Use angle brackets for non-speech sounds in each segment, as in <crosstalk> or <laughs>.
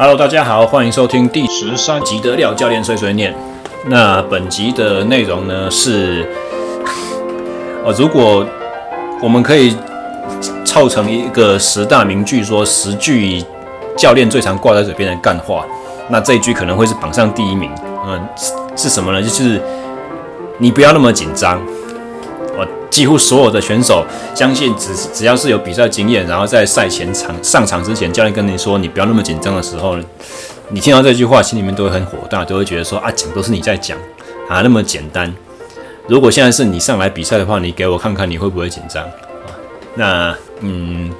Hello，大家好，欢迎收听第十三集的廖教练碎碎念。那本集的内容呢是，呃，如果我们可以凑成一个十大名句，说十句教练最常挂在嘴边的干话，那这一句可能会是榜上第一名。嗯，是什么呢？就是你不要那么紧张。我几乎所有的选手，相信只只要是有比赛经验，然后在赛前场上场之前，教练跟你说你不要那么紧张的时候，你听到这句话，心里面都会很火大，都会觉得说啊，讲都是你在讲啊，那么简单。如果现在是你上来比赛的话，你给我看看你会不会紧张啊？那嗯，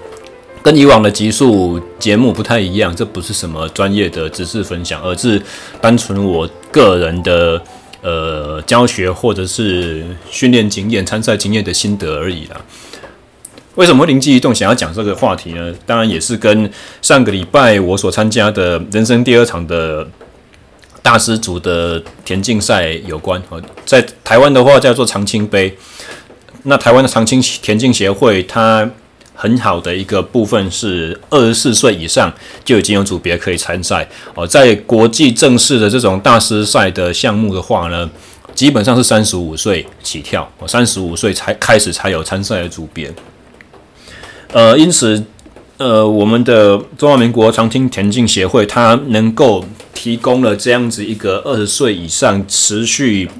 跟以往的集数节目不太一样，这不是什么专业的知识分享，而是单纯我个人的。呃，教学或者是训练经验、参赛经验的心得而已啦。为什么灵机一动想要讲这个话题呢？当然也是跟上个礼拜我所参加的人生第二场的大师组的田径赛有关。哦在台湾的话叫做长青杯，那台湾的长青田径协会它。很好的一个部分是二十四岁以上就已经有组别可以参赛哦，在国际正式的这种大师赛的项目的话呢，基本上是三十五岁起跳，哦，三十五岁才开始才有参赛的组别。呃，因此，呃，我们的中华民国长青田径协会它能够提供了这样子一个二十岁以上持续。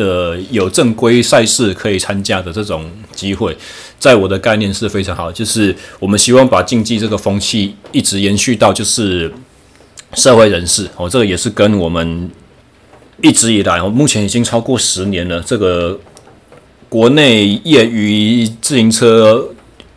呃，有正规赛事可以参加的这种机会，在我的概念是非常好。就是我们希望把竞技这个风气一直延续到就是社会人士哦，这个也是跟我们一直以来，我目前已经超过十年了。这个国内业余自行车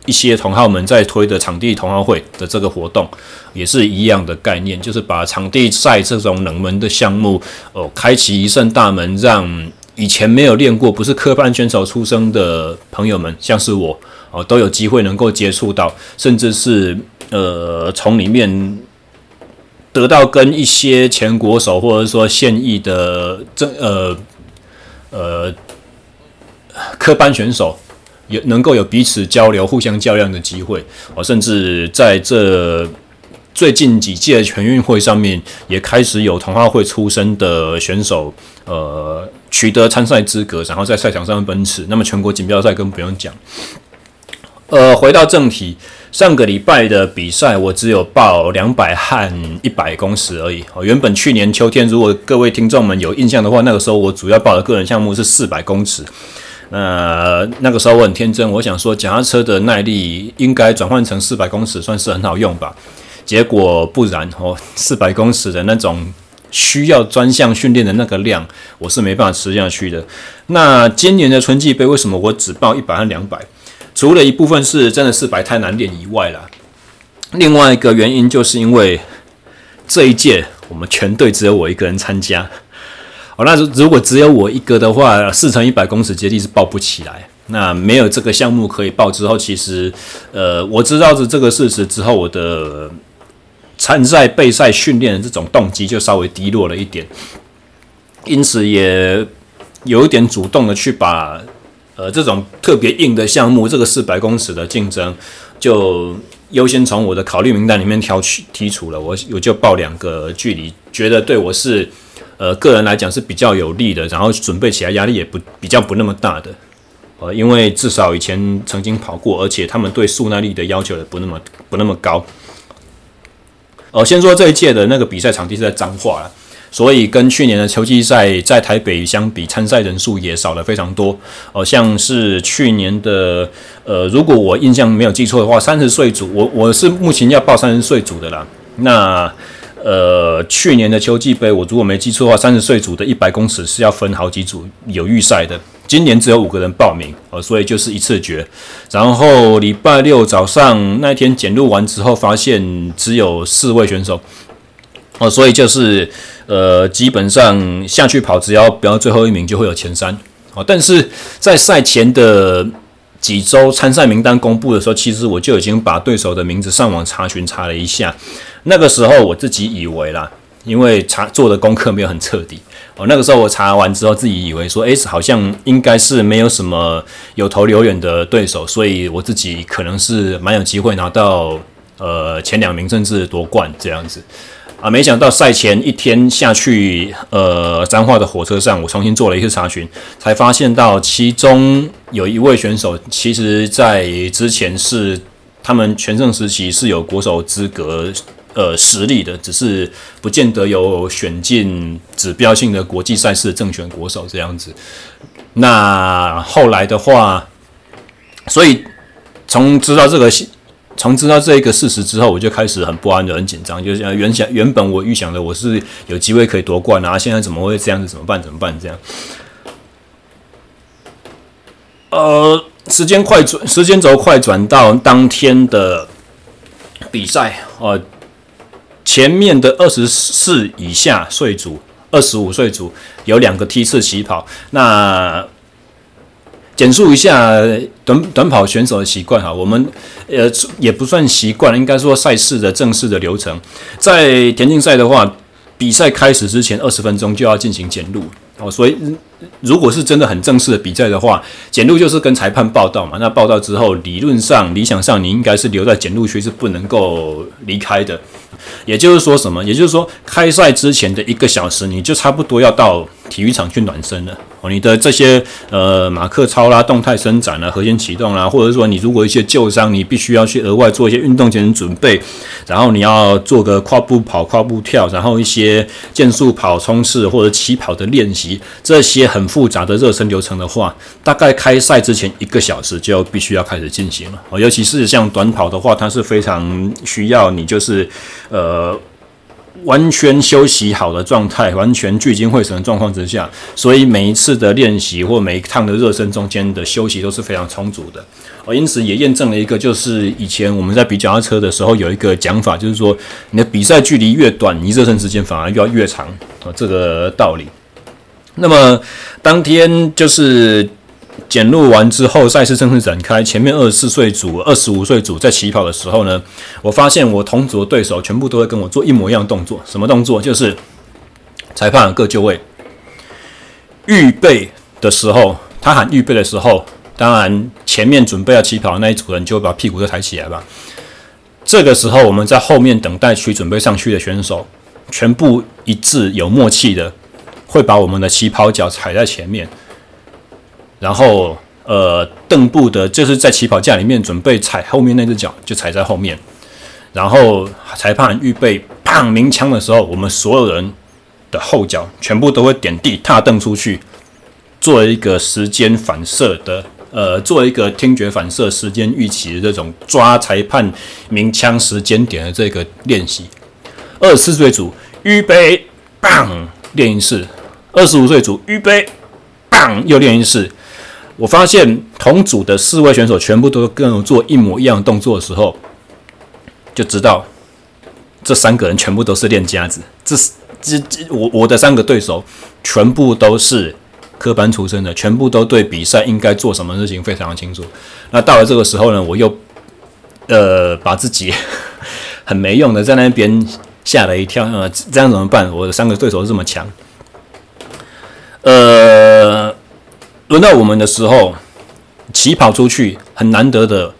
一些同好们在推的场地同好会的这个活动，也是一样的概念，就是把场地赛这种冷门的项目哦，开启一扇大门，让。以前没有练过，不是科班选手出生的朋友们，像是我哦，都有机会能够接触到，甚至是呃，从里面得到跟一些前国手或者说现役的这呃呃科班选手，也能够有彼此交流、互相较量的机会哦，甚至在这。最近几届全运会上面也开始有同好会出身的选手，呃，取得参赛资格，然后在赛场上奔驰。那么全国锦标赛更不用讲。呃，回到正题，上个礼拜的比赛我只有报两百和一百公尺而已。哦，原本去年秋天，如果各位听众们有印象的话，那个时候我主要报的个人项目是四百公尺。呃，那个时候我很天真，我想说脚踏车的耐力应该转换成四百公尺，算是很好用吧。结果不然哦，四百公尺的那种需要专项训练的那个量，我是没办法吃下去的。那今年的春季杯为什么我只报一百和两百？除了一部分是真的四百太难练以外啦，另外一个原因就是因为这一届我们全队只有我一个人参加。哦，那如果只有我一个的话，四乘一百公尺接力是报不起来。那没有这个项目可以报之后，其实呃，我知道是这个事实之后，我的。参赛备赛训练的这种动机就稍微低落了一点，因此也有一点主动的去把呃这种特别硬的项目，这个四百公尺的竞争，就优先从我的考虑名单里面挑去剔除了。我我就报两个距离，觉得对我是呃个人来讲是比较有利的，然后准备起来压力也不比较不那么大的。呃，因为至少以前曾经跑过，而且他们对速耐力的要求也不那么不那么高。呃，先说这一届的那个比赛场地是在彰化了，所以跟去年的秋季赛在台北相比，参赛人数也少了非常多。呃，像是去年的，呃，如果我印象没有记错的话，三十岁组，我我是目前要报三十岁组的啦。那呃，去年的秋季杯，我如果没记错的话，三十岁组的一百公尺是要分好几组有预赛的。今年只有五个人报名，呃，所以就是一次决。然后礼拜六早上那天检录完之后，发现只有四位选手，哦，所以就是呃，基本上下去跑，只要不要最后一名，就会有前三。哦，但是在赛前的几周参赛名单公布的时候，其实我就已经把对手的名字上网查询查了一下。那个时候我自己以为啦，因为查做的功课没有很彻底。哦，那个时候我查完之后，自己以为说，诶，好像应该是没有什么有头有脸的对手，所以我自己可能是蛮有机会拿到呃前两名，甚至夺冠这样子。啊，没想到赛前一天下去，呃，彰化的火车上，我重新做了一次查询，才发现到其中有一位选手，其实在之前是他们全盛时期是有国手资格，呃，实力的，只是不见得有选进指标性的国际赛事的正选国手这样子。那后来的话，所以从知道这个。从知道这一个事实之后，我就开始很不安的、很紧张，就是原想原本我预想的我是有机会可以夺冠啊，现在怎么会这样子？怎么办？怎么办？这样，呃，时间快转，时间轴快转到当天的比赛，呃，前面的二十四以下岁组、二十五岁组有两个梯次起跑，那。简述一下短短跑选手的习惯哈，我们呃也不算习惯，应该说赛事的正式的流程，在田径赛的话，比赛开始之前二十分钟就要进行检录哦，所以如果是真的很正式的比赛的话，检录就是跟裁判报道嘛，那报道之后，理论上理想上你应该是留在检录区是不能够离开的，也就是说什么？也就是说开赛之前的一个小时，你就差不多要到体育场去暖身了。哦，你的这些呃马克操啦、动态伸展啦、核心启动啦，或者说你如果一些旧伤，你必须要去额外做一些运动前准备，然后你要做个跨步跑、跨步跳，然后一些健速跑、冲刺或者起跑的练习，这些很复杂的热身流程的话，大概开赛之前一个小时就必须要开始进行了。哦，尤其是像短跑的话，它是非常需要你就是呃。完全休息好的状态，完全聚精会神的状况之下，所以每一次的练习或每一趟的热身中间的休息都是非常充足的。哦，因此也验证了一个，就是以前我们在比脚踏车的时候有一个讲法，就是说你的比赛距离越短，你热身时间反而要越长啊，这个道理。那么当天就是。检录完之后，赛事正式展开。前面二十四岁组、二十五岁组在起跑的时候呢，我发现我同组的对手全部都会跟我做一模一样动作。什么动作？就是裁判各就位，预备的时候，他喊预备的时候，当然前面准备要起跑的那一组人就会把屁股都抬起来吧。这个时候，我们在后面等待区准备上去的选手，全部一致有默契的，会把我们的起跑脚踩在前面。然后，呃，蹬步的，就是在起跑架里面准备踩后面那只脚，就踩在后面。然后裁判预备，砰鸣枪的时候，我们所有人的后脚全部都会点地踏蹬出去，做一个时间反射的，呃，做一个听觉反射、时间预期的这种抓裁判鸣枪时间点的这个练习。二十四岁组预备，砰练一次；二十五岁组预备，砰又练一次。我发现同组的四位选手全部都跟我做一模一样的动作的时候，就知道这三个人全部都是练家子。这是这这我我的三个对手全部都是科班出身的，全部都对比赛应该做什么事情非常清楚。那到了这个时候呢，我又呃把自己 <laughs> 很没用的在那边吓了一跳。呃，这样怎么办？我的三个对手这么强，呃。轮到我们的时候，起跑出去很难得的，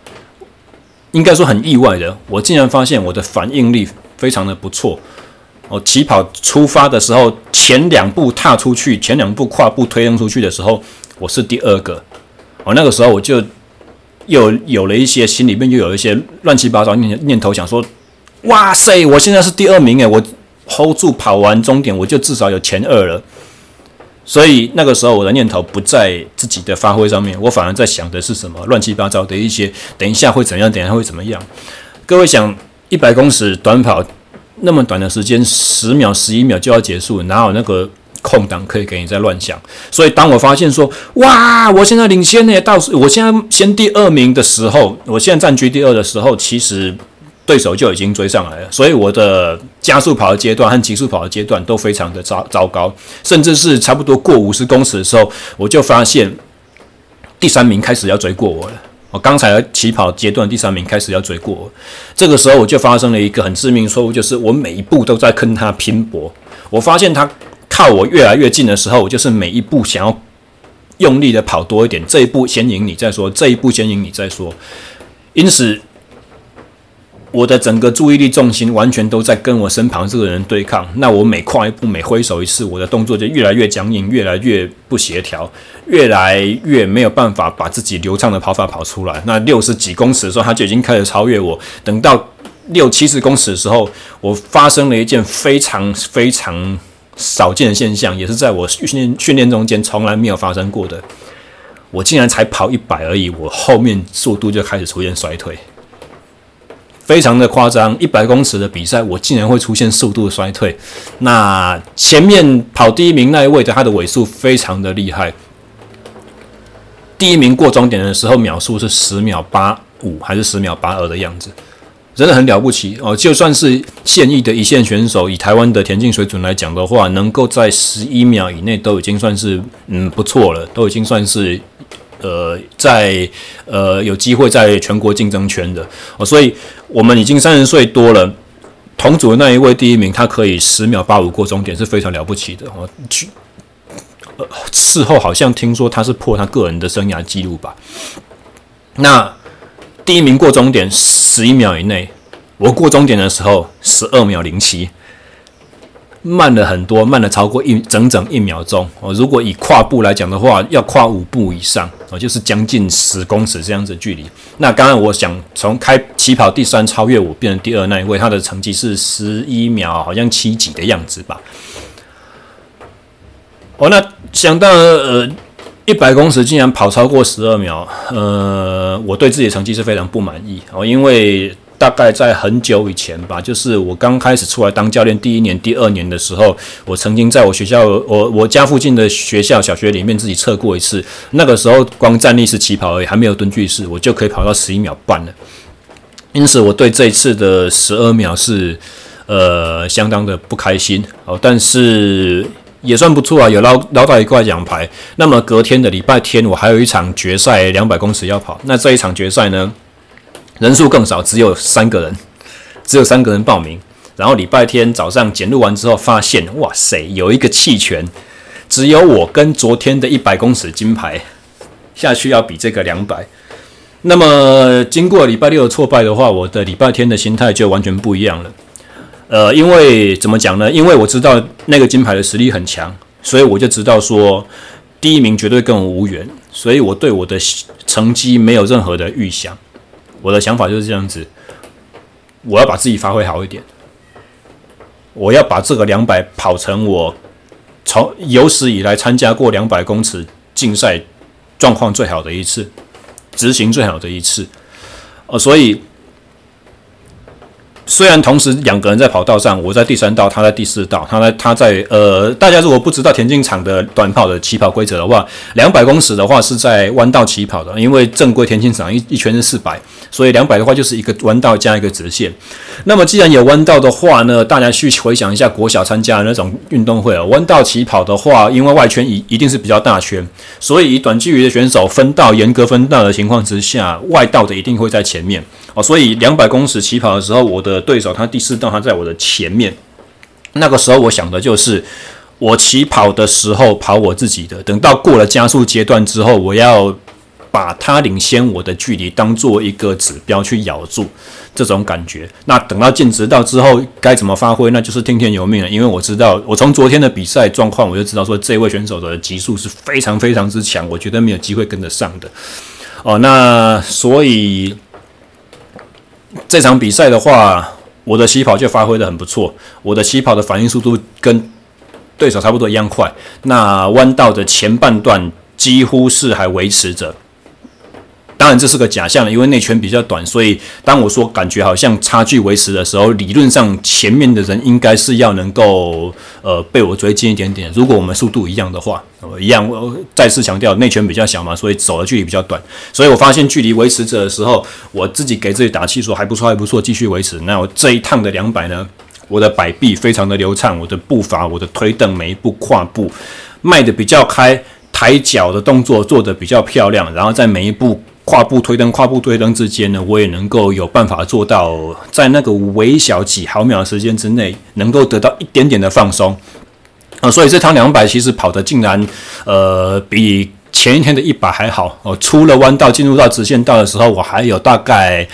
应该说很意外的，我竟然发现我的反应力非常的不错。我起跑出发的时候，前两步踏出去，前两步跨步推扔出去的时候，我是第二个。我那个时候我就又有了一些心里面又有一些乱七八糟念念头，想说：哇塞，我现在是第二名诶，我 hold 住跑完终点，我就至少有前二了。所以那个时候，我的念头不在自己的发挥上面，我反而在想的是什么乱七八糟的一些，等一下会怎样，等一下会怎么样？各位想，一百公尺短跑那么短的时间，十秒、十一秒就要结束，哪有那个空档可以给你在乱想？所以当我发现说，哇，我现在领先呢，到我现在先第二名的时候，我现在占据第二的时候，其实。对手就已经追上来了，所以我的加速跑的阶段和极速跑的阶段都非常的糟糟糕，甚至是差不多过五十公尺的时候，我就发现第三名开始要追过我了。我刚才起跑阶段第三名开始要追过我，这个时候我就发生了一个很致命错误，就是我每一步都在跟他拼搏。我发现他靠我越来越近的时候，我就是每一步想要用力的跑多一点，这一步先赢你再说，这一步先赢你再说，因此。我的整个注意力重心完全都在跟我身旁这个人对抗。那我每跨一步，每挥手一次，我的动作就越来越僵硬，越来越不协调，越来越没有办法把自己流畅的跑法跑出来。那六十几公尺的时候，他就已经开始超越我。等到六七十公尺的时候，我发生了一件非常非常少见的现象，也是在我训练训练中间从来没有发生过的。我竟然才跑一百而已，我后面速度就开始出现衰退。非常的夸张，一百公尺的比赛，我竟然会出现速度衰退。那前面跑第一名那一位的，他的尾数非常的厉害。第一名过终点的时候，秒数是十秒八五还是十秒八二的样子，真的很了不起哦。就算是现役的一线选手，以台湾的田径水准来讲的话，能够在十一秒以内都已经算是嗯不错了，都已经算是。呃，在呃有机会在全国竞争圈的哦，所以我们已经三十岁多了，同组的那一位第一名，他可以十秒八五过终点，是非常了不起的哦。去，事后好像听说他是破他个人的生涯纪录吧。那第一名过终点十一秒以内，我过终点的时候十二秒零七。慢了很多，慢了超过一整整一秒钟哦。如果以跨步来讲的话，要跨五步以上哦，就是将近十公尺这样子距离。那刚刚我想从开起跑第三超越我变成第二那一位，他的成绩是十一秒，好像七几的样子吧。哦，那想到呃一百公尺竟然跑超过十二秒，呃，我对自己的成绩是非常不满意哦，因为。大概在很久以前吧，就是我刚开始出来当教练第一年、第二年的时候，我曾经在我学校，我我家附近的学校小学里面自己测过一次。那个时候光站立式起跑而已，还没有蹲踞式，我就可以跑到十一秒半了。因此，我对这一次的十二秒是呃相当的不开心哦，但是也算不错啊，有捞捞到一块奖牌。那么隔天的礼拜天，我还有一场决赛两百公尺要跑。那这一场决赛呢？人数更少，只有三个人，只有三个人报名。然后礼拜天早上检录完之后，发现哇塞，有一个弃权，只有我跟昨天的一百公尺金牌下去要比这个两百。那么经过礼拜六的挫败的话，我的礼拜天的心态就完全不一样了。呃，因为怎么讲呢？因为我知道那个金牌的实力很强，所以我就知道说第一名绝对跟我无缘，所以我对我的成绩没有任何的预想。我的想法就是这样子，我要把自己发挥好一点，我要把这个两百跑成我从有史以来参加过两百公尺竞赛状况最好的一次，执行最好的一次，呃，所以。虽然同时两个人在跑道上，我在第三道，他在第四道，他在他在呃，大家如果不知道田径场的短跑的起跑规则的话，两百公尺的话是在弯道起跑的，因为正规田径场一一圈是四百，所以两百的话就是一个弯道加一个直线。那么既然有弯道的话呢，大家去回想一下国小参加的那种运动会啊，弯道起跑的话，因为外圈一一定是比较大圈，所以以短距离的选手分道严格分道的情况之下，外道的一定会在前面。哦，所以两百公尺起跑的时候，我的对手他第四道他在我的前面。那个时候我想的就是，我起跑的时候跑我自己的，等到过了加速阶段之后，我要把他领先我的距离当做一个指标去咬住这种感觉。那等到进直道之后该怎么发挥，那就是听天由命了。因为我知道，我从昨天的比赛状况我就知道说，这位选手的极速是非常非常之强，我觉得没有机会跟得上的。哦，那所以。这场比赛的话，我的起跑就发挥的很不错，我的起跑的反应速度跟对手差不多一样快。那弯道的前半段几乎是还维持着。当然这是个假象了，因为内圈比较短，所以当我说感觉好像差距维持的时候，理论上前面的人应该是要能够呃被我追近一点点。如果我们速度一样的话，呃、一样。我再次强调，内圈比较小嘛，所以走的距离比较短。所以我发现距离维持着的时候，我自己给自己打气说还不错，还不错，继续维持。那我这一趟的两百呢，我的摆臂非常的流畅，我的步伐、我的推蹬每一步跨步迈得比较开，抬脚的动作做得比较漂亮，然后在每一步。跨步推灯、跨步推灯之间呢，我也能够有办法做到，在那个微小几毫秒的时间之内，能够得到一点点的放松。啊、所以这趟两百其实跑的竟然，呃，比前一天的一百还好。哦、出了弯道进入到直线道的时候，我还有大概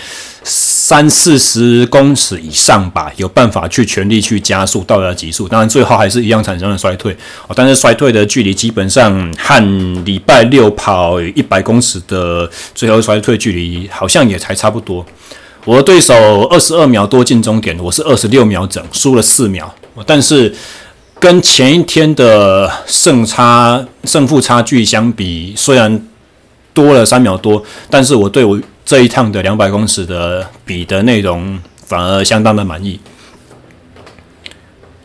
三四十公尺以上吧，有办法去全力去加速到达极速，当然最后还是一样产生了衰退哦。但是衰退的距离基本上和礼拜六跑一百公尺的最后衰退距离好像也才差不多。我的对手二十二秒多进终点，我是二十六秒整，输了四秒。但是跟前一天的胜差胜负差距相比，虽然多了三秒多，但是我对我。这一趟的两百公尺的比的内容反而相当的满意，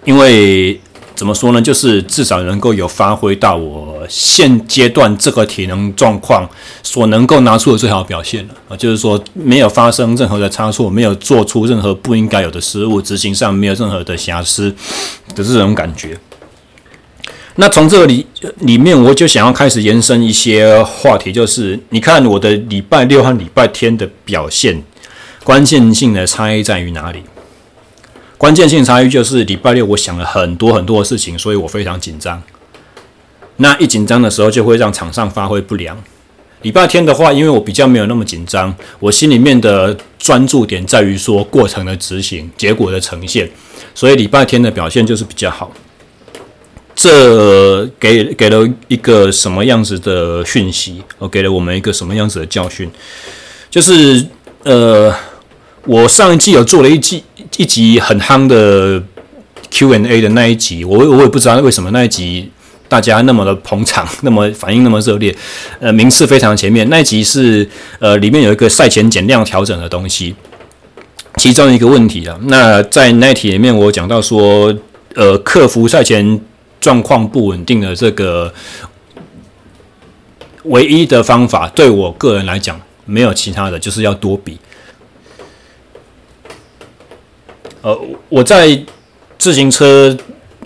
因为怎么说呢，就是至少能够有发挥到我现阶段这个体能状况所能够拿出的最好表现了啊，就是说没有发生任何的差错，没有做出任何不应该有的失误，执行上没有任何的瑕疵的这种感觉。那从这里里面，我就想要开始延伸一些话题，就是你看我的礼拜六和礼拜天的表现，关键性的差异在于哪里？关键性差异就是礼拜六我想了很多很多的事情，所以我非常紧张。那一紧张的时候，就会让场上发挥不良。礼拜天的话，因为我比较没有那么紧张，我心里面的专注点在于说过程的执行、结果的呈现，所以礼拜天的表现就是比较好。这给给了一个什么样子的讯息？哦，给了我们一个什么样子的教训？就是呃，我上一季有做了一季一集很夯的 Q&A 的那一集，我我也不知道为什么那一集大家那么的捧场，<laughs> 那么反应那么热烈，呃，名次非常前面。那一集是呃，里面有一个赛前减量调整的东西，其中一个问题啊。那在那一题里面，我讲到说，呃，克服赛前。状况不稳定的这个唯一的方法，对我个人来讲没有其他的，就是要多比。呃，我在自行车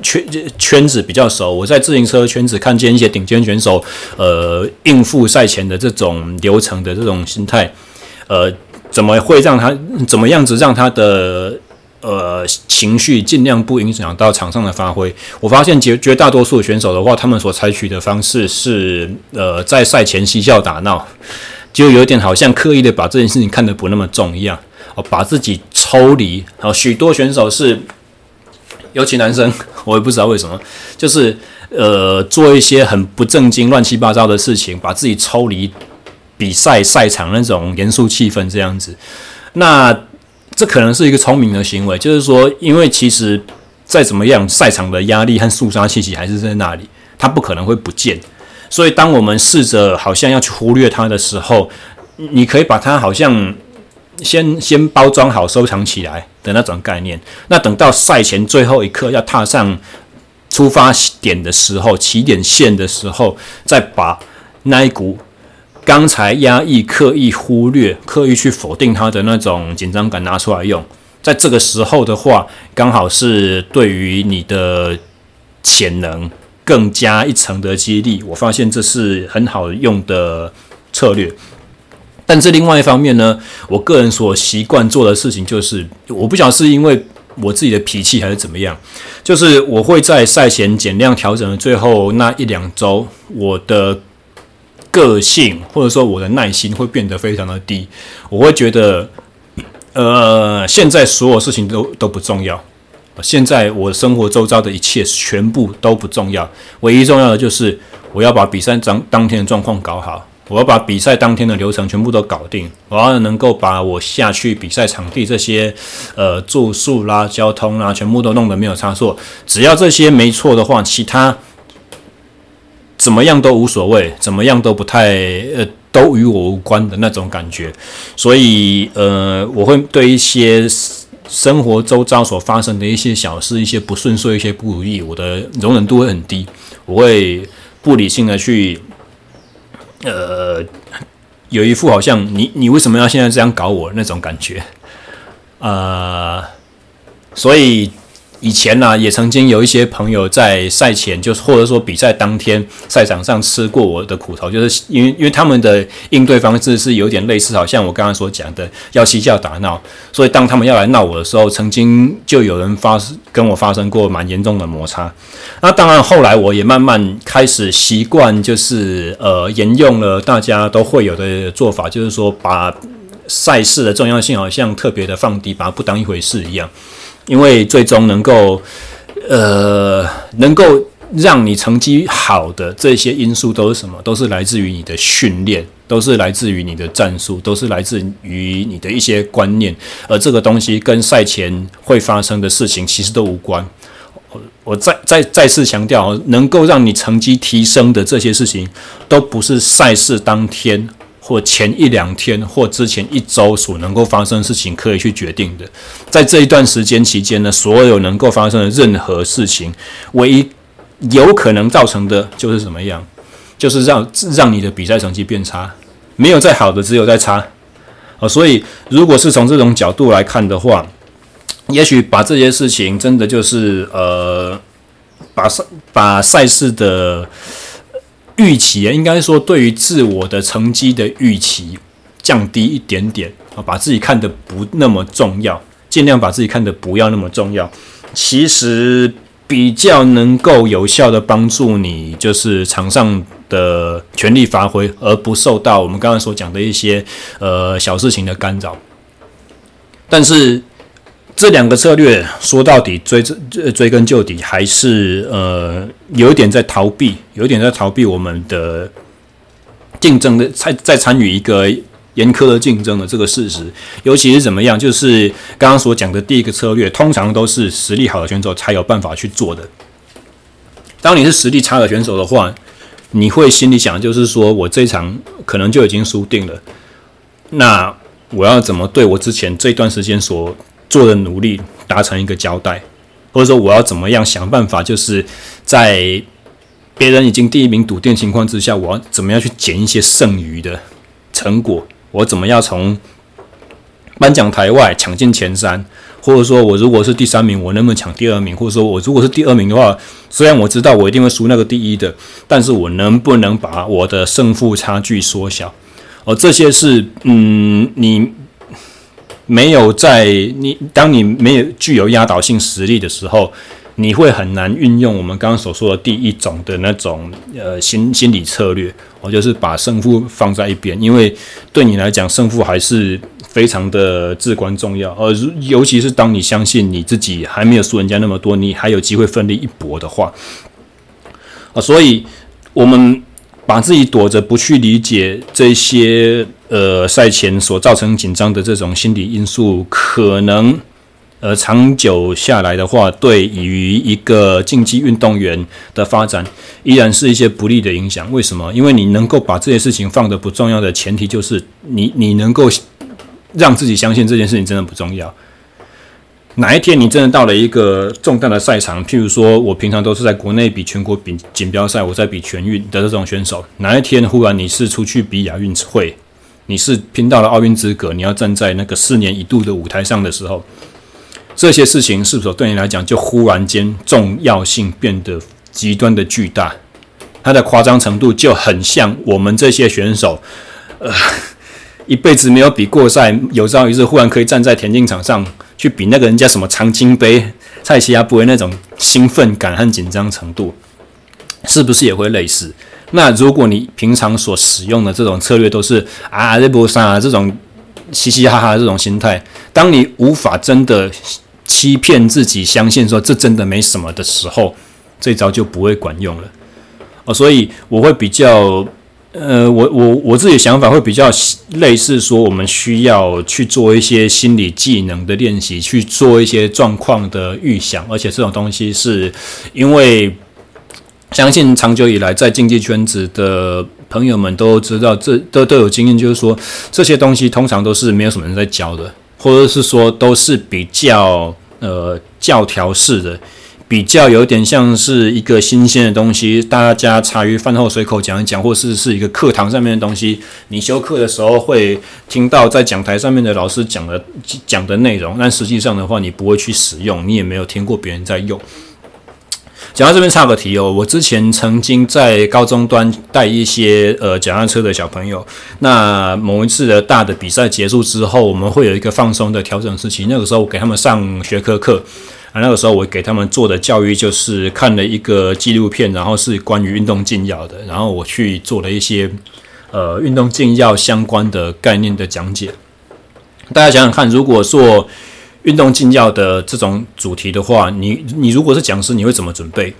圈圈子比较熟，我在自行车圈子看见一些顶尖选手，呃，应付赛前的这种流程的这种心态，呃，怎么会让他怎么样子让他的。呃，情绪尽量不影响到场上的发挥。我发现绝绝大多数选手的话，他们所采取的方式是，呃，在赛前嬉笑打闹，就有点好像刻意的把这件事情看得不那么重一样，哦，把自己抽离。好，许多选手是，尤其男生，<laughs> 我也不知道为什么，就是呃，做一些很不正经、乱七八糟的事情，把自己抽离比赛赛场那种严肃气氛这样子。那。这可能是一个聪明的行为，就是说，因为其实再怎么样，赛场的压力和肃杀气息还是在那里，它不可能会不见。所以，当我们试着好像要去忽略它的时候，你可以把它好像先 <laughs> 先包装好、收藏起来的那种概念。那等到赛前最后一刻要踏上出发点的时候、起点线的时候，再把那一股。刚才压抑、刻意忽略、刻意去否定他的那种紧张感拿出来用，在这个时候的话，刚好是对于你的潜能更加一层的激励。我发现这是很好用的策略。但是另外一方面呢，我个人所习惯做的事情就是，我不晓得是因为我自己的脾气还是怎么样，就是我会在赛前减量调整的最后那一两周，我的。个性或者说我的耐心会变得非常的低，我会觉得，呃，现在所有事情都都不重要，现在我生活周遭的一切全部都不重要，唯一重要的就是我要把比赛当当天的状况搞好，我要把比赛当天的流程全部都搞定，我要能够把我下去比赛场地这些呃住宿啦、交通啦，全部都弄得没有差错，只要这些没错的话，其他。怎么样都无所谓，怎么样都不太呃，都与我无关的那种感觉，所以呃，我会对一些生活周遭所发生的一些小事、一些不顺遂、一些不如意，我的容忍度会很低，我会不理性的去呃，有一副好像你你为什么要现在这样搞我？那种感觉，呃，所以。以前呢、也曾经有一些朋友在赛前，就是或者说比赛当天赛场上吃过我的苦头，就是因为因为他们的应对方式是有点类似，好像我刚刚所讲的要嬉笑打闹，所以当他们要来闹我的时候，曾经就有人发生跟我发生过蛮严重的摩擦。那当然后来我也慢慢开始习惯，就是呃沿用了大家都会有的做法，就是说把赛事的重要性好像特别的放低，把它不当一回事一样。因为最终能够，呃，能够让你成绩好的这些因素都是什么？都是来自于你的训练，都是来自于你的战术，都是来自于你的一些观念。而这个东西跟赛前会发生的事情其实都无关。我再再再次强调，能够让你成绩提升的这些事情，都不是赛事当天或前一两天或之前一周所能够发生的事情可以去决定的。在这一段时间期间呢，所有能够发生的任何事情，唯一有可能造成的就是怎么样？就是让让你的比赛成绩变差。没有再好的，只有再差。啊，所以如果是从这种角度来看的话，也许把这些事情真的就是呃，把赛把赛事的预期啊，应该说对于自我的成绩的预期降低一点点啊，把自己看得不那么重要，尽量把自己看得不要那么重要，其实比较能够有效的帮助你，就是场上的全力发挥，而不受到我们刚刚所讲的一些呃小事情的干扰，但是。这两个策略说到底追追根究底，还是呃有一点在逃避，有一点在逃避我们的竞争的，在在参与一个严苛的竞争的这个事实。尤其是怎么样，就是刚刚所讲的第一个策略，通常都是实力好的选手才有办法去做的。当你是实力差的选手的话，你会心里想，就是说我这场可能就已经输定了，那我要怎么对我之前这段时间所做的努力达成一个交代，或者说我要怎么样想办法，就是在别人已经第一名笃定情况之下，我要怎么样去捡一些剩余的成果？我怎么样从颁奖台外抢进前三？或者说我如果是第三名，我能不能抢第二名？或者说我如果是第二名的话，虽然我知道我一定会输那个第一的，但是我能不能把我的胜负差距缩小？而这些是嗯，你。没有在你，当你没有具有压倒性实力的时候，你会很难运用我们刚刚所说的第一种的那种呃心心理策略，我就是把胜负放在一边，因为对你来讲胜负还是非常的至关重要，而尤其是当你相信你自己还没有输人家那么多，你还有机会奋力一搏的话，啊，所以我们。把自己躲着不去理解这些呃赛前所造成紧张的这种心理因素，可能呃长久下来的话，对于一个竞技运动员的发展，依然是一些不利的影响。为什么？因为你能够把这些事情放得不重要的前提，就是你你能够让自己相信这件事情真的不重要。哪一天你真的到了一个重大的赛场，譬如说我平常都是在国内比全国比锦标赛，我在比全运的这种选手，哪一天忽然你是出去比亚运会，你是拼到了奥运资格，你要站在那个四年一度的舞台上的时候，这些事情是否对你来讲就忽然间重要性变得极端的巨大？它的夸张程度就很像我们这些选手，呃，<laughs> 一辈子没有比过赛，有朝一日忽然可以站在田径场上。去比那个人家什么长青杯、蔡奇亚杯那种兴奋感和紧张程度，是不是也会类似？那如果你平常所使用的这种策略都是啊这波上啊这种嘻嘻哈哈这种心态，当你无法真的欺骗自己，相信说这真的没什么的时候，这招就不会管用了。哦，所以我会比较。呃，我我我自己的想法会比较类似，说我们需要去做一些心理技能的练习，去做一些状况的预想，而且这种东西是因为相信长久以来在竞技圈子的朋友们都知道，这都都有经验，就是说这些东西通常都是没有什么人在教的，或者是说都是比较呃教条式的。比较有点像是一个新鲜的东西，大家茶余饭后随口讲一讲，或是是一个课堂上面的东西。你修课的时候会听到在讲台上面的老师讲的讲的内容，但实际上的话，你不会去使用，你也没有听过别人在用。讲到这边插个题哦，我之前曾经在高中端带一些呃脚踏车的小朋友，那某一次的大的比赛结束之后，我们会有一个放松的调整时期，那个时候我给他们上学科课。啊，那个时候我给他们做的教育就是看了一个纪录片，然后是关于运动禁药的，然后我去做了一些呃运动禁药相关的概念的讲解。大家想想看，如果做运动禁药的这种主题的话，你你如果是讲师，你会怎么准备？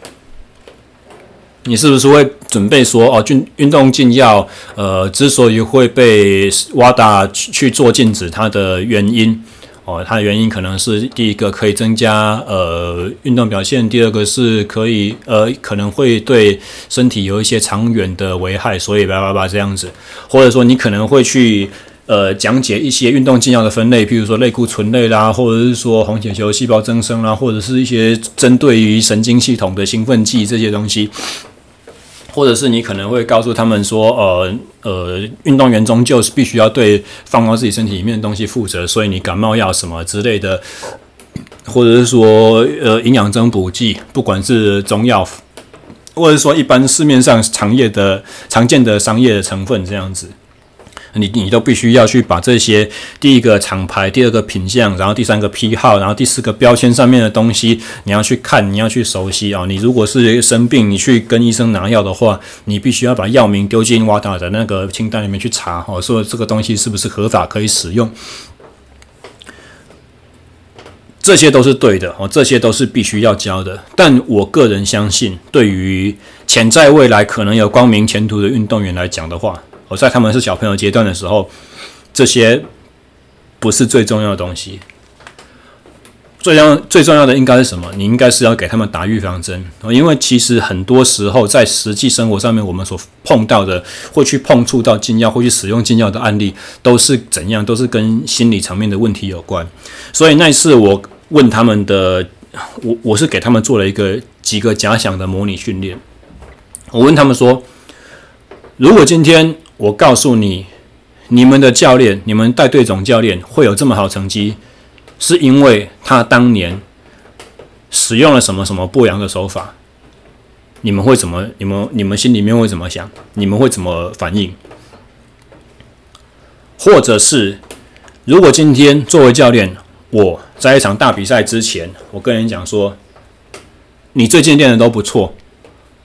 你是不是会准备说哦，运运动禁药，呃，之所以会被 WADA 去去做禁止，它的原因哦，它的原因可能是第一个可以增加呃运动表现，第二个是可以呃可能会对身体有一些长远的危害，所以叭叭叭这样子，或者说你可能会去呃讲解一些运动禁药的分类，譬如说类固醇类啦，或者是说红血球细胞增生啦，或者是一些针对于神经系统的兴奋剂这些东西。或者是你可能会告诉他们说，呃呃，运动员终究是必须要对放到自己身体里面的东西负责，所以你感冒药什么之类的，或者是说，呃，营养增补剂，不管是中药，或者是说一般市面上常业的常见的商业的成分这样子。你你都必须要去把这些第一个厂牌，第二个品相，然后第三个批号，然后第四个标签上面的东西，你要去看，你要去熟悉啊、哦。你如果是生病，你去跟医生拿药的话，你必须要把药名丢进 WADA 的那个清单里面去查哦，说这个东西是不是合法可以使用，这些都是对的哦，这些都是必须要教的。但我个人相信，对于潜在未来可能有光明前途的运动员来讲的话，我在他们是小朋友阶段的时候，这些不是最重要的东西。最重要最重要的应该是什么？你应该是要给他们打预防针，因为其实很多时候在实际生活上面，我们所碰到的，会去碰触到禁药，会去使用禁药的案例，都是怎样？都是跟心理层面的问题有关。所以那一次我问他们的，我我是给他们做了一个几个假想的模拟训练。我问他们说，如果今天我告诉你，你们的教练，你们带队总教练会有这么好成绩，是因为他当年使用了什么什么不良的手法。你们会怎么？你们你们心里面会怎么想？你们会怎么反应？或者是，如果今天作为教练，我在一场大比赛之前，我跟人讲说，你最近练的都不错，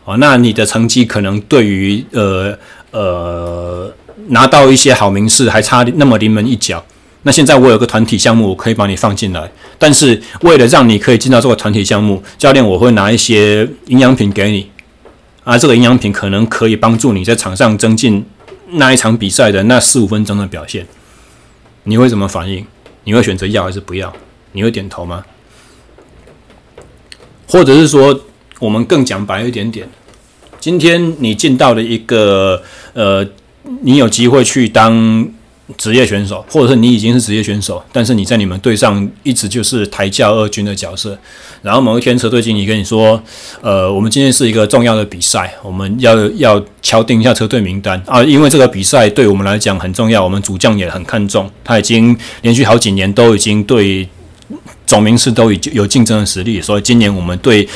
哦，那你的成绩可能对于呃。呃，拿到一些好名次还差那么临门一脚。那现在我有个团体项目，我可以把你放进来。但是为了让你可以进到这个团体项目，教练我会拿一些营养品给你。啊，这个营养品可能可以帮助你在场上增进那一场比赛的那四五分钟的表现。你会怎么反应？你会选择要还是不要？你会点头吗？或者是说，我们更讲白一点点。今天你进到了一个呃，你有机会去当职业选手，或者是你已经是职业选手，但是你在你们队上一直就是台教二军的角色。然后某一天车队经理跟你说，呃，我们今天是一个重要的比赛，我们要要敲定一下车队名单啊，因为这个比赛对我们来讲很重要，我们主将也很看重，他已经连续好几年都已经对总名次都已经有竞争的实力，所以今年我们对。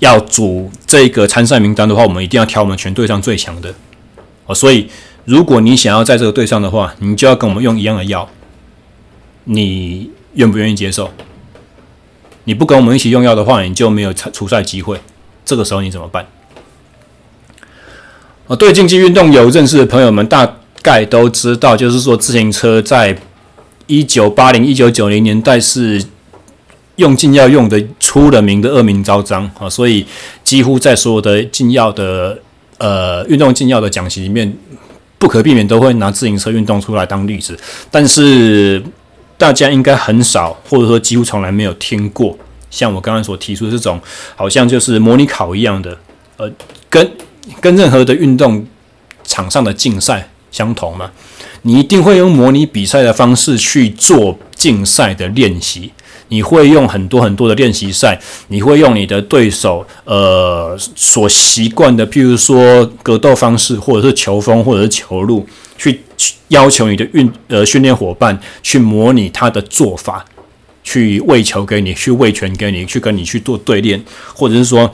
要组这个参赛名单的话，我们一定要挑我们全队上最强的哦。所以，如果你想要在这个队上的话，你就要跟我们用一样的药。你愿不愿意接受？你不跟我们一起用药的话，你就没有出赛机会。这个时候你怎么办？哦，对竞技运动有认识的朋友们大概都知道，就是说自行车在一九八零、一九九零年代是。用禁药用的出了名的恶名昭彰啊，所以几乎在所有的禁药的呃运动禁药的讲习里面，不可避免都会拿自行车运动出来当例子。但是大家应该很少，或者说几乎从来没有听过，像我刚刚所提出这种，好像就是模拟考一样的，呃，跟跟任何的运动场上的竞赛相同嘛。你一定会用模拟比赛的方式去做竞赛的练习。你会用很多很多的练习赛，你会用你的对手呃所习惯的，譬如说格斗方式，或者是球风，或者是球路，去要求你的运呃训练伙伴去模拟他的做法，去喂球给你，去喂拳给你，去跟你去做对练，或者是说。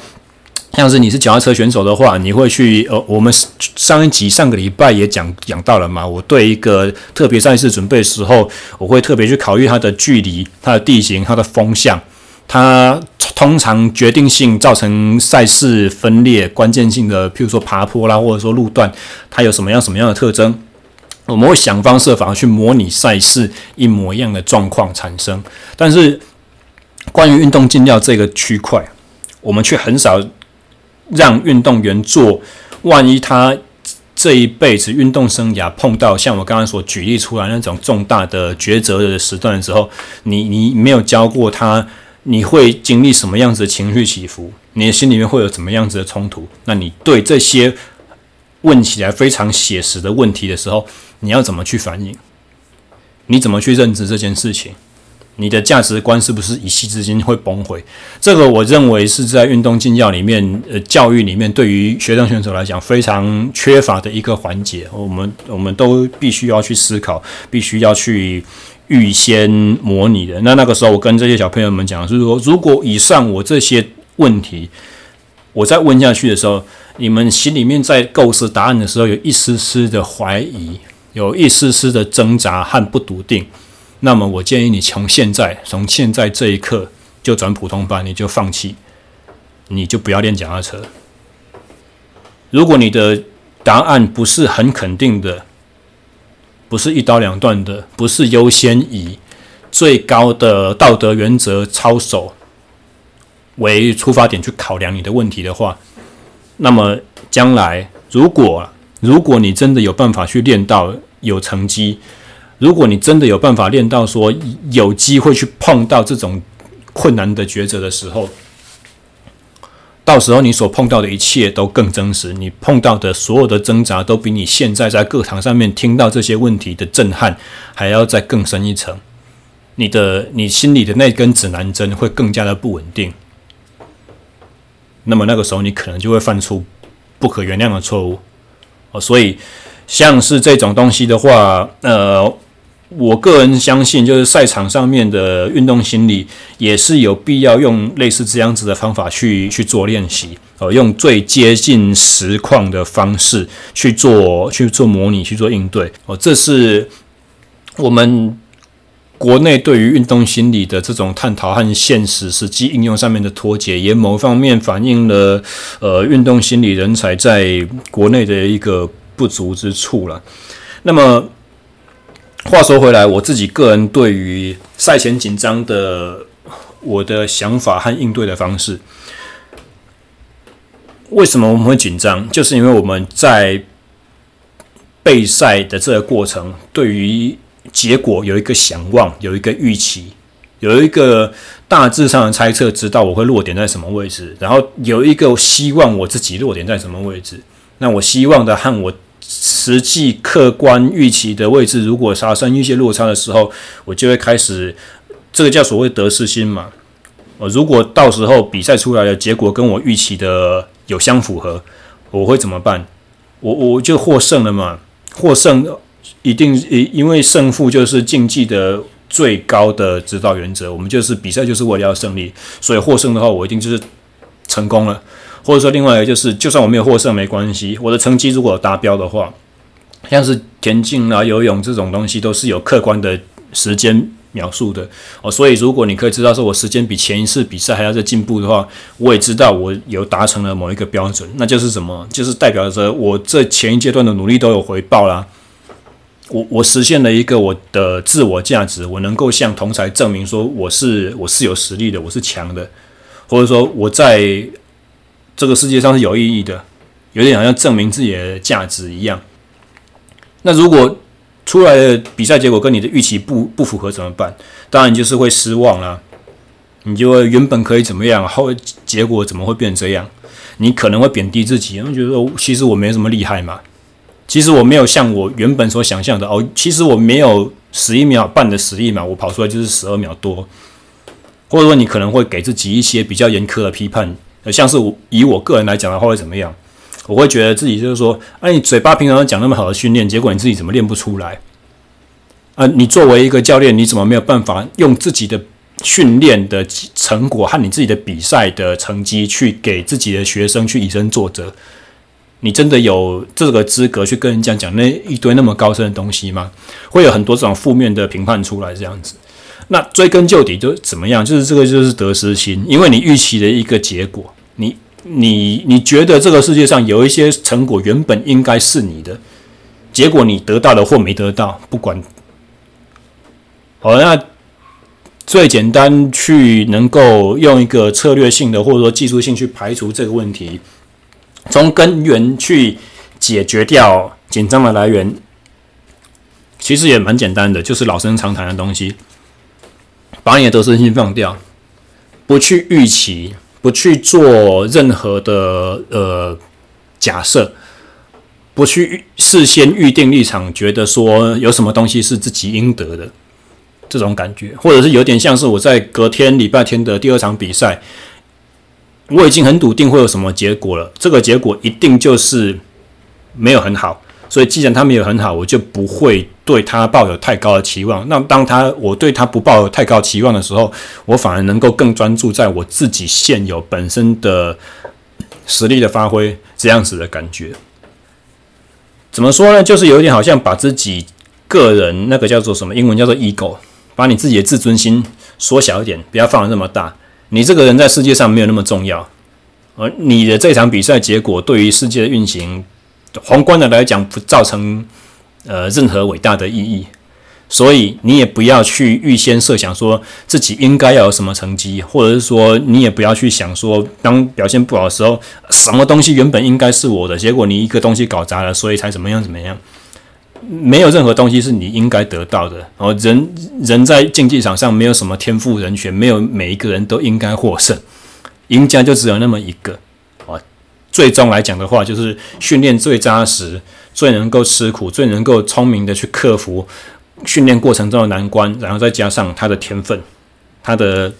像是你是脚踏车选手的话，你会去呃，我们上一集上个礼拜也讲讲到了嘛。我对一个特别赛事准备的时候，我会特别去考虑它的距离、它的地形、它的风向，它通常决定性造成赛事分裂关键性的，譬如说爬坡啦，或者说路段，它有什么样什么样的特征。我们会想方设法去模拟赛事一模一样的状况产生，但是关于运动进料这个区块，我们却很少让运动员做。万一他这一辈子运动生涯碰到像我刚刚所举例出来那种重大的抉择的时段的时候，你你没有教过他，你会经历什么样子的情绪起伏？你的心里面会有怎么样子的冲突？那你对这些问起来非常写实的问题的时候，你要怎么去反应？你怎么去认知这件事情？你的价值观是不是一夕之间会崩毁？这个我认为是在运动进教里面，呃，教育里面对于学生选手来讲非常缺乏的一个环节。我们我们都必须要去思考，必须要去预先模拟的。那那个时候，我跟这些小朋友们讲，就是说，如果以上我这些问题，我再问下去的时候，你们心里面在构思答案的时候，有一丝丝的怀疑，有一丝丝的挣扎和不笃定。那么，我建议你从现在，从现在这一刻就转普通班，你就放弃，你就不要练脚踏车。如果你的答案不是很肯定的，不是一刀两断的，不是优先以最高的道德原则操守为出发点去考量你的问题的话，那么将来如果如果你真的有办法去练到有成绩。如果你真的有办法练到说有机会去碰到这种困难的抉择的时候，到时候你所碰到的一切都更真实，你碰到的所有的挣扎都比你现在在课堂上面听到这些问题的震撼还要再更深一层。你的你心里的那根指南针会更加的不稳定，那么那个时候你可能就会犯出不可原谅的错误哦。所以像是这种东西的话，呃。我个人相信，就是赛场上面的运动心理也是有必要用类似这样子的方法去去做练习，呃，用最接近实况的方式去做去做模拟，去做应对。哦，这是我们国内对于运动心理的这种探讨和现实实际应用上面的脱节，也某方面反映了呃运动心理人才在国内的一个不足之处了。那么。话说回来，我自己个人对于赛前紧张的我的想法和应对的方式，为什么我们会紧张？就是因为我们在备赛的这个过程，对于结果有一个想望，有一个预期，有一个大致上的猜测，知道我会落点在什么位置，然后有一个希望我自己落点在什么位置。那我希望的和我。实际客观预期的位置，如果发生一些落差的时候，我就会开始，这个叫所谓得失心嘛。呃，如果到时候比赛出来的结果跟我预期的有相符合，我会怎么办？我我就获胜了嘛。获胜一定因因为胜负就是竞技的最高的指导原则，我们就是比赛就是为了要胜利，所以获胜的话，我一定就是成功了。或者说，另外一个就是，就算我没有获胜没关系，我的成绩如果达标的话，像是田径啊、游泳这种东西，都是有客观的时间描述的哦。所以，如果你可以知道说我时间比前一次比赛还要再进步的话，我也知道我有达成了某一个标准，那就是什么？就是代表着我这前一阶段的努力都有回报啦。我我实现了一个我的自我价值，我能够向同才证明说我是我是有实力的，我是强的，或者说我在。这个世界上是有意义的，有点好像证明自己的价值一样。那如果出来的比赛结果跟你的预期不不符合怎么办？当然就是会失望啦。你就会原本可以怎么样，后结果怎么会变成这样？你可能会贬低自己，然后觉得其实我没什么厉害嘛，其实我没有像我原本所想象的哦，其实我没有十一秒半的实力嘛，我跑出来就是十二秒多。或者说你可能会给自己一些比较严苛的批判。像是以我个人来讲的话会怎么样？我会觉得自己就是说，哎，你嘴巴平常讲那么好的训练，结果你自己怎么练不出来？啊，你作为一个教练，你怎么没有办法用自己的训练的成果和你自己的比赛的成绩去给自己的学生去以身作则？你真的有这个资格去跟人家讲那一堆那么高深的东西吗？会有很多这种负面的评判出来，这样子。那追根究底就怎么样？就是这个就是得失心，因为你预期的一个结果。你你你觉得这个世界上有一些成果原本应该是你的，结果你得到的或没得到，不管。好，那最简单去能够用一个策略性的或者说技术性去排除这个问题，从根源去解决掉紧张的来源，其实也蛮简单的，就是老生常谈的东西，把你的得失心放掉，不去预期，不去做任何的呃假设。不去事先预定立场，觉得说有什么东西是自己应得的这种感觉，或者是有点像是我在隔天礼拜天的第二场比赛，我已经很笃定会有什么结果了，这个结果一定就是没有很好，所以既然他没有很好，我就不会对他抱有太高的期望。那当他我对他不抱有太高期望的时候，我反而能够更专注在我自己现有本身的实力的发挥，这样子的感觉。怎么说呢？就是有一点好像把自己个人那个叫做什么英文叫做 ego，把你自己的自尊心缩小一点，不要放得那么大。你这个人在世界上没有那么重要，而你的这场比赛结果对于世界的运行，宏观的来讲不造成呃任何伟大的意义。所以你也不要去预先设想说自己应该要有什么成绩，或者是说你也不要去想说当表现不好的时候，什么东西原本应该是我的，结果你一个东西搞砸了，所以才怎么样怎么样。没有任何东西是你应该得到的。然后人人在竞技场上没有什么天赋人选，没有每一个人都应该获胜，赢家就只有那么一个。最终来讲的话，就是训练最扎实、最能够吃苦、最能够聪明的去克服。训练过程中的难关，然后再加上他的天分，他的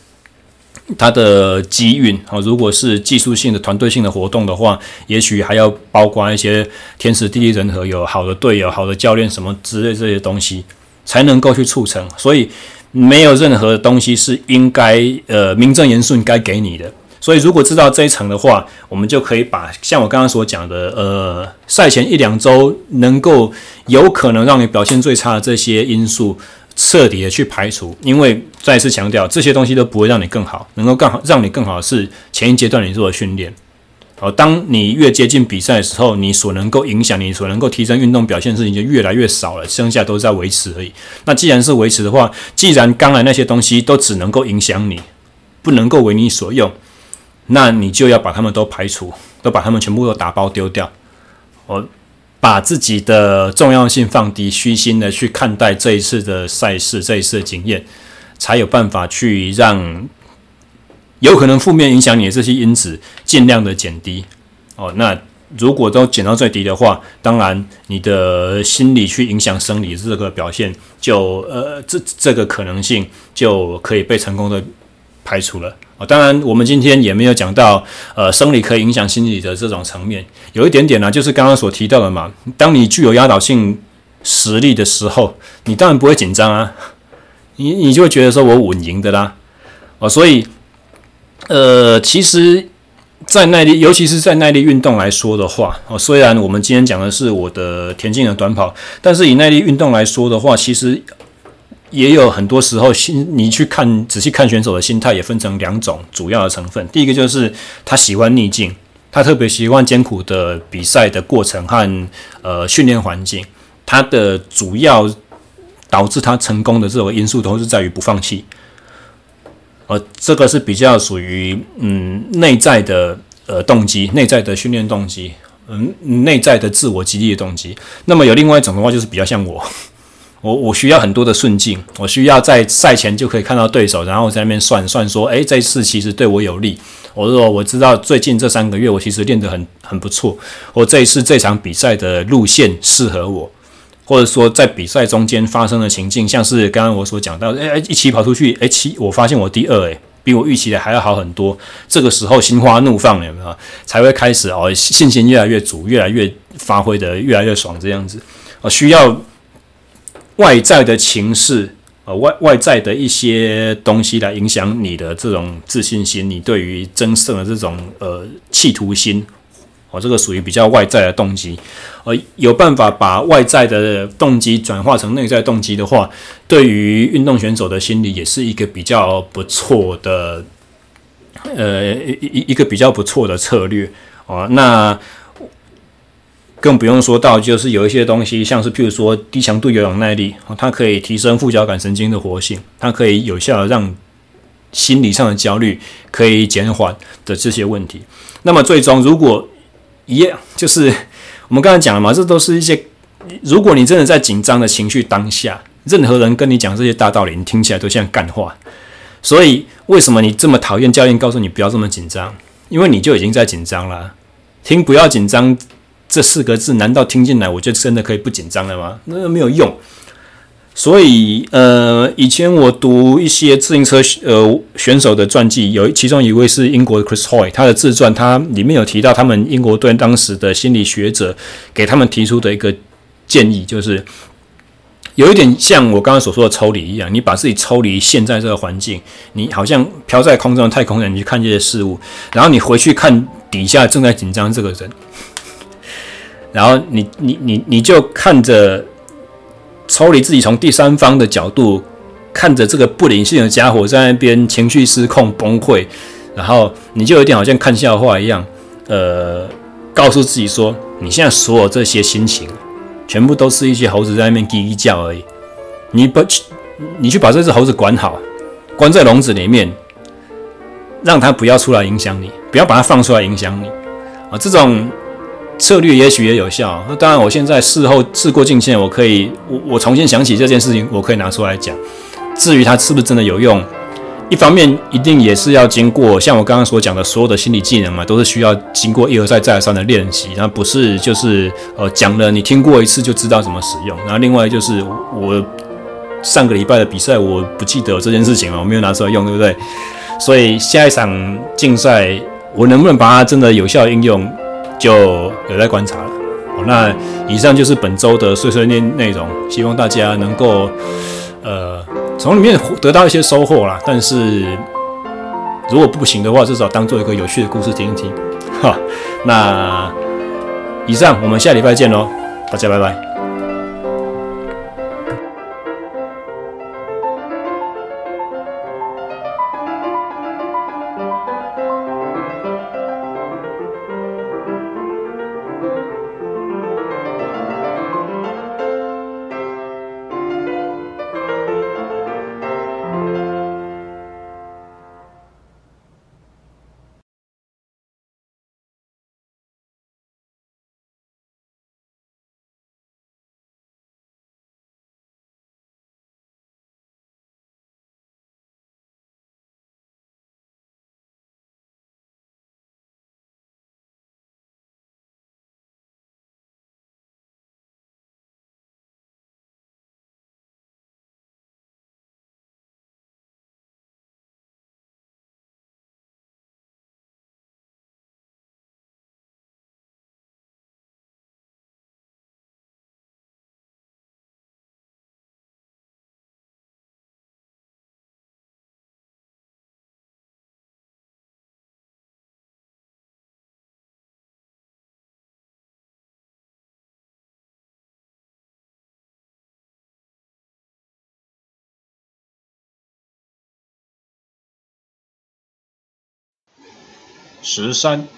他的机运啊，如果是技术性的团队性的活动的话，也许还要包括一些天时地利人和，有好的队友、好的教练什么之类这些东西，才能够去促成。所以没有任何东西是应该呃名正言顺该给你的。所以，如果知道这一层的话，我们就可以把像我刚刚所讲的，呃，赛前一两周能够有可能让你表现最差的这些因素彻底的去排除。因为再次强调，这些东西都不会让你更好，能够更好让你更好的是前一阶段你做的训练。好，当你越接近比赛的时候，你所能够影响你所能够提升运动表现的事情就越来越少了，剩下都是在维持而已。那既然是维持的话，既然刚才那些东西都只能够影响你，不能够为你所用。那你就要把他们都排除，都把他们全部都打包丢掉。我把自己的重要性放低，虚心的去看待这一次的赛事，这一次的经验，才有办法去让有可能负面影响你的这些因子尽量的减低。哦，那如果都减到最低的话，当然你的心理去影响生理这个表现，就呃这这个可能性就可以被成功的排除了。啊，当然，我们今天也没有讲到，呃，生理可以影响心理的这种层面，有一点点呢，就是刚刚所提到的嘛。当你具有压倒性实力的时候，你当然不会紧张啊，你你就会觉得说我稳赢的啦，哦，所以，呃，其实，在耐力，尤其是在耐力运动来说的话，哦，虽然我们今天讲的是我的田径的短跑，但是以耐力运动来说的话，其实。也有很多时候，心你去看仔细看选手的心态，也分成两种主要的成分。第一个就是他喜欢逆境，他特别喜欢艰苦的比赛的过程和呃训练环境。他的主要导致他成功的这种因素，都是在于不放弃。呃，这个是比较属于嗯内在的呃动机，内在的训练动机，嗯内在的自我激励的动机。那么有另外一种的话，就是比较像我。我我需要很多的顺境，我需要在赛前就可以看到对手，然后在那边算算说，诶，这一次其实对我有利。我说我知道最近这三个月我其实练得很很不错，我这一次这场比赛的路线适合我，或者说在比赛中间发生的情境，像是刚刚我所讲到，诶，一起跑出去，诶，七，我发现我第二，诶，比我预期的还要好很多。这个时候心花怒放有没有？才会开始哦，信心越来越足，越来越发挥得越来越爽，这样子，我需要。外在的情势，呃，外外在的一些东西来影响你的这种自信心，你对于争胜的这种呃企图心，哦，这个属于比较外在的动机，呃，有办法把外在的动机转化成内在动机的话，对于运动选手的心理也是一个比较不错的，呃，一一个比较不错的策略，哦，那。更不用说到就是有一些东西，像是譬如说低强度有氧耐力，它可以提升副交感神经的活性，它可以有效的让心理上的焦虑可以减缓的这些问题。那么最终，如果一样，就是我们刚才讲了嘛，这都是一些，如果你真的在紧张的情绪当下，任何人跟你讲这些大道理，你听起来都像干话。所以，为什么你这么讨厌教练告诉你不要这么紧张？因为你就已经在紧张了。听“不要紧张”这四个字，难道听进来我就真的可以不紧张了吗？那没有用。所以，呃，以前我读一些自行车呃选手的传记，有其中一位是英国的 Chris Hoy，他的自传，他里面有提到他们英国队当时的心理学者给他们提出的一个建议，就是。有一点像我刚刚所说的抽离一样，你把自己抽离现在这个环境，你好像飘在空中的太空人，你去看这些事物，然后你回去看底下正在紧张这个人，然后你你你你就看着抽离自己，从第三方的角度看着这个不灵性的家伙在那边情绪失控崩溃，然后你就有点好像看笑话一样，呃，告诉自己说，你现在所有这些心情。全部都是一些猴子在那边叽叽叫而已。你不，你去把这只猴子管好，关在笼子里面，让它不要出来影响你，不要把它放出来影响你啊！这种策略也许也有效。那当然，我现在事后事过境迁，我可以我我重新想起这件事情，我可以拿出来讲。至于它是不是真的有用？一方面一定也是要经过像我刚刚所讲的所有的心理技能嘛，都是需要经过一而再再而三的练习，那不是就是呃讲了你听过一次就知道怎么使用。然后另外就是我上个礼拜的比赛我不记得这件事情了，我没有拿出来用，对不对？所以下一场竞赛我能不能把它真的有效应用，就有在观察了。好，那以上就是本周的碎碎念内容，希望大家能够呃。从里面得到一些收获啦，但是如果不行的话，至少当做一个有趣的故事听一听。哈，那以上，我们下礼拜见喽，大家拜拜。十三